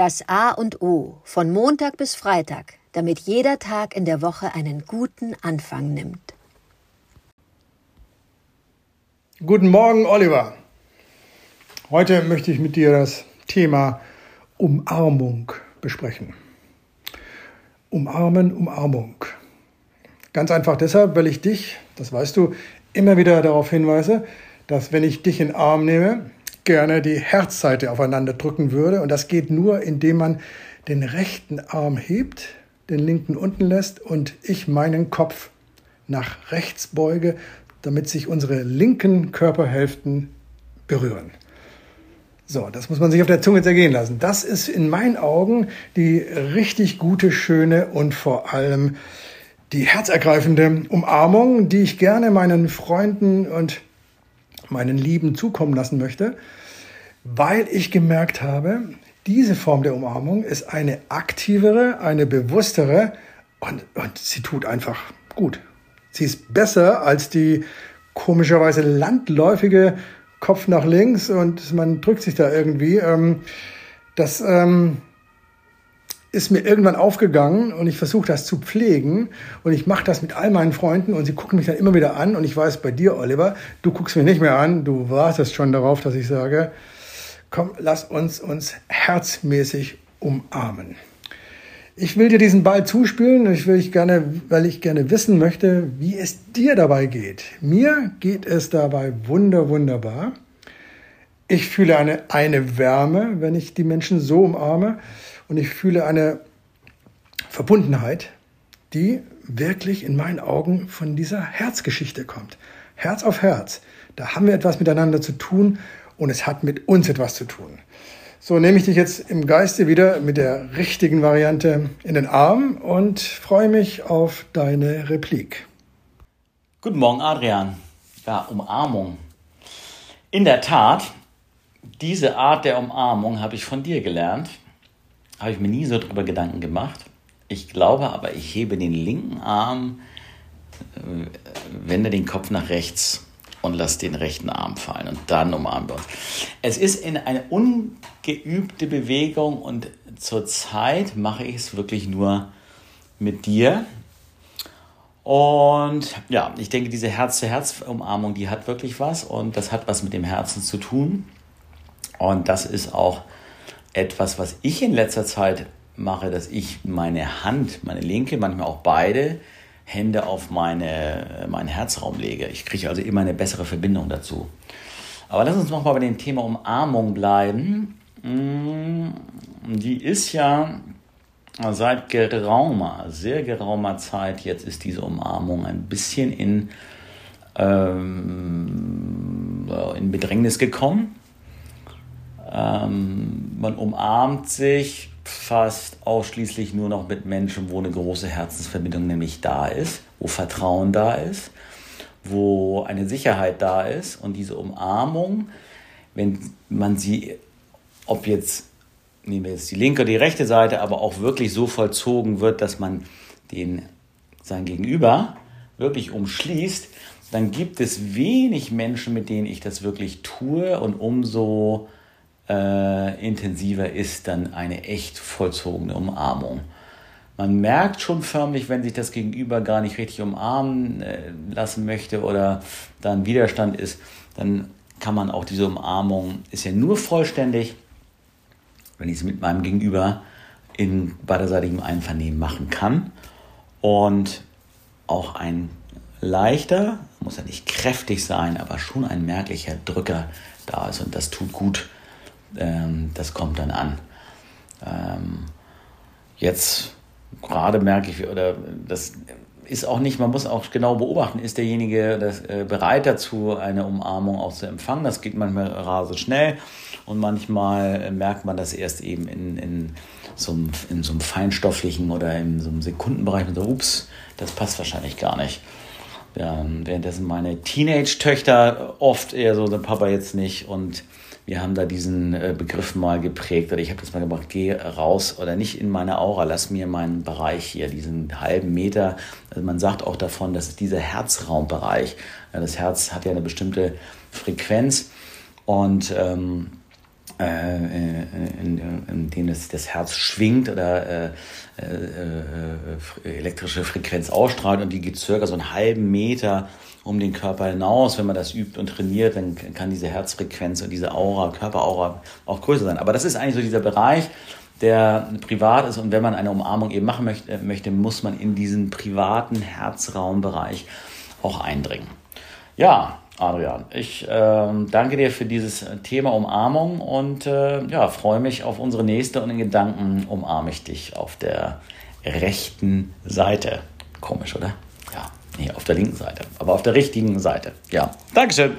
Das A und O von Montag bis Freitag, damit jeder Tag in der Woche einen guten Anfang nimmt. Guten Morgen, Oliver. Heute möchte ich mit dir das Thema Umarmung besprechen. Umarmen, Umarmung. Ganz einfach deshalb, weil ich dich, das weißt du, immer wieder darauf hinweise, dass wenn ich dich in den Arm nehme, gerne die Herzseite aufeinander drücken würde. Und das geht nur, indem man den rechten Arm hebt, den linken unten lässt und ich meinen Kopf nach rechts beuge, damit sich unsere linken Körperhälften berühren. So, das muss man sich auf der Zunge zergehen lassen. Das ist in meinen Augen die richtig gute, schöne und vor allem die herzergreifende Umarmung, die ich gerne meinen Freunden und meinen Lieben zukommen lassen möchte, weil ich gemerkt habe, diese Form der Umarmung ist eine aktivere, eine bewusstere und, und sie tut einfach gut. Sie ist besser als die komischerweise landläufige Kopf nach links und man drückt sich da irgendwie. Ähm, das ähm, ist mir irgendwann aufgegangen und ich versuche das zu pflegen und ich mache das mit all meinen Freunden und sie gucken mich dann immer wieder an und ich weiß bei dir, Oliver, du guckst mich nicht mehr an, du wartest schon darauf, dass ich sage, komm, lass uns uns herzmäßig umarmen. Ich will dir diesen Ball zuspielen, ich will ich gerne, weil ich gerne wissen möchte, wie es dir dabei geht. Mir geht es dabei wunder, wunderbar. Ich fühle eine, eine Wärme, wenn ich die Menschen so umarme. Und ich fühle eine Verbundenheit, die wirklich in meinen Augen von dieser Herzgeschichte kommt. Herz auf Herz. Da haben wir etwas miteinander zu tun und es hat mit uns etwas zu tun. So nehme ich dich jetzt im Geiste wieder mit der richtigen Variante in den Arm und freue mich auf deine Replik. Guten Morgen, Adrian. Ja, Umarmung. In der Tat, diese Art der Umarmung habe ich von dir gelernt habe ich mir nie so drüber Gedanken gemacht. Ich glaube aber, ich hebe den linken Arm, äh, wende den Kopf nach rechts und lasse den rechten Arm fallen und dann umarmen wir uns. Es ist in eine ungeübte Bewegung und zurzeit mache ich es wirklich nur mit dir. Und ja, ich denke, diese Herz-zu-Herz-Umarmung, die hat wirklich was und das hat was mit dem Herzen zu tun. Und das ist auch etwas, was ich in letzter Zeit mache, dass ich meine Hand, meine linke, manchmal auch beide Hände auf meine, meinen Herzraum lege. Ich kriege also immer eine bessere Verbindung dazu. Aber lass uns nochmal bei dem Thema Umarmung bleiben. Mm, die ist ja seit geraumer, sehr geraumer Zeit, jetzt ist diese Umarmung ein bisschen in, ähm, in Bedrängnis gekommen. Ähm, man umarmt sich fast ausschließlich nur noch mit Menschen, wo eine große Herzensverbindung nämlich da ist, wo Vertrauen da ist, wo eine Sicherheit da ist. Und diese Umarmung, wenn man sie, ob jetzt, nehmen wir jetzt die linke oder die rechte Seite, aber auch wirklich so vollzogen wird, dass man den, sein Gegenüber wirklich umschließt, dann gibt es wenig Menschen, mit denen ich das wirklich tue und umso äh, intensiver ist dann eine echt vollzogene Umarmung. Man merkt schon förmlich, wenn sich das Gegenüber gar nicht richtig umarmen äh, lassen möchte oder da ein Widerstand ist, dann kann man auch diese Umarmung, ist ja nur vollständig, wenn ich es mit meinem Gegenüber in beiderseitigem Einvernehmen machen kann. Und auch ein leichter, muss ja nicht kräftig sein, aber schon ein merklicher Drücker da ist. Und das tut gut ähm, das kommt dann an. Ähm, jetzt gerade merke ich, oder das ist auch nicht, man muss auch genau beobachten, ist derjenige das, äh, bereit dazu, eine Umarmung auch zu empfangen. Das geht manchmal rasend schnell und manchmal merkt man das erst eben in, in, so, einem, in so einem feinstofflichen oder in so einem Sekundenbereich und so, ups, das passt wahrscheinlich gar nicht. Ja, währenddessen meine Teenage-Töchter oft eher so, der Papa jetzt nicht und wir haben da diesen äh, Begriff mal geprägt oder ich habe das mal gemacht, geh raus oder nicht in meine Aura, lass mir meinen Bereich hier, diesen halben Meter. Also man sagt auch davon, das ist dieser Herzraumbereich. Das Herz hat ja eine bestimmte Frequenz und ähm, äh, in, in, denen es, das Herz schwingt oder äh, äh, äh, elektrische Frequenz ausstrahlt und die geht circa so einen halben Meter um den Körper hinaus. Wenn man das übt und trainiert, dann kann diese Herzfrequenz und diese Aura, Körperaura auch größer sein. Aber das ist eigentlich so dieser Bereich, der privat ist und wenn man eine Umarmung eben machen möchte, möchte muss man in diesen privaten Herzraumbereich auch eindringen. Ja, Adrian, ich äh, danke dir für dieses Thema Umarmung und äh, ja, freue mich auf unsere nächste und in Gedanken umarme ich dich auf der rechten Seite. Komisch, oder? Ja, nee, auf der linken Seite, aber auf der richtigen Seite. Ja, Dankeschön.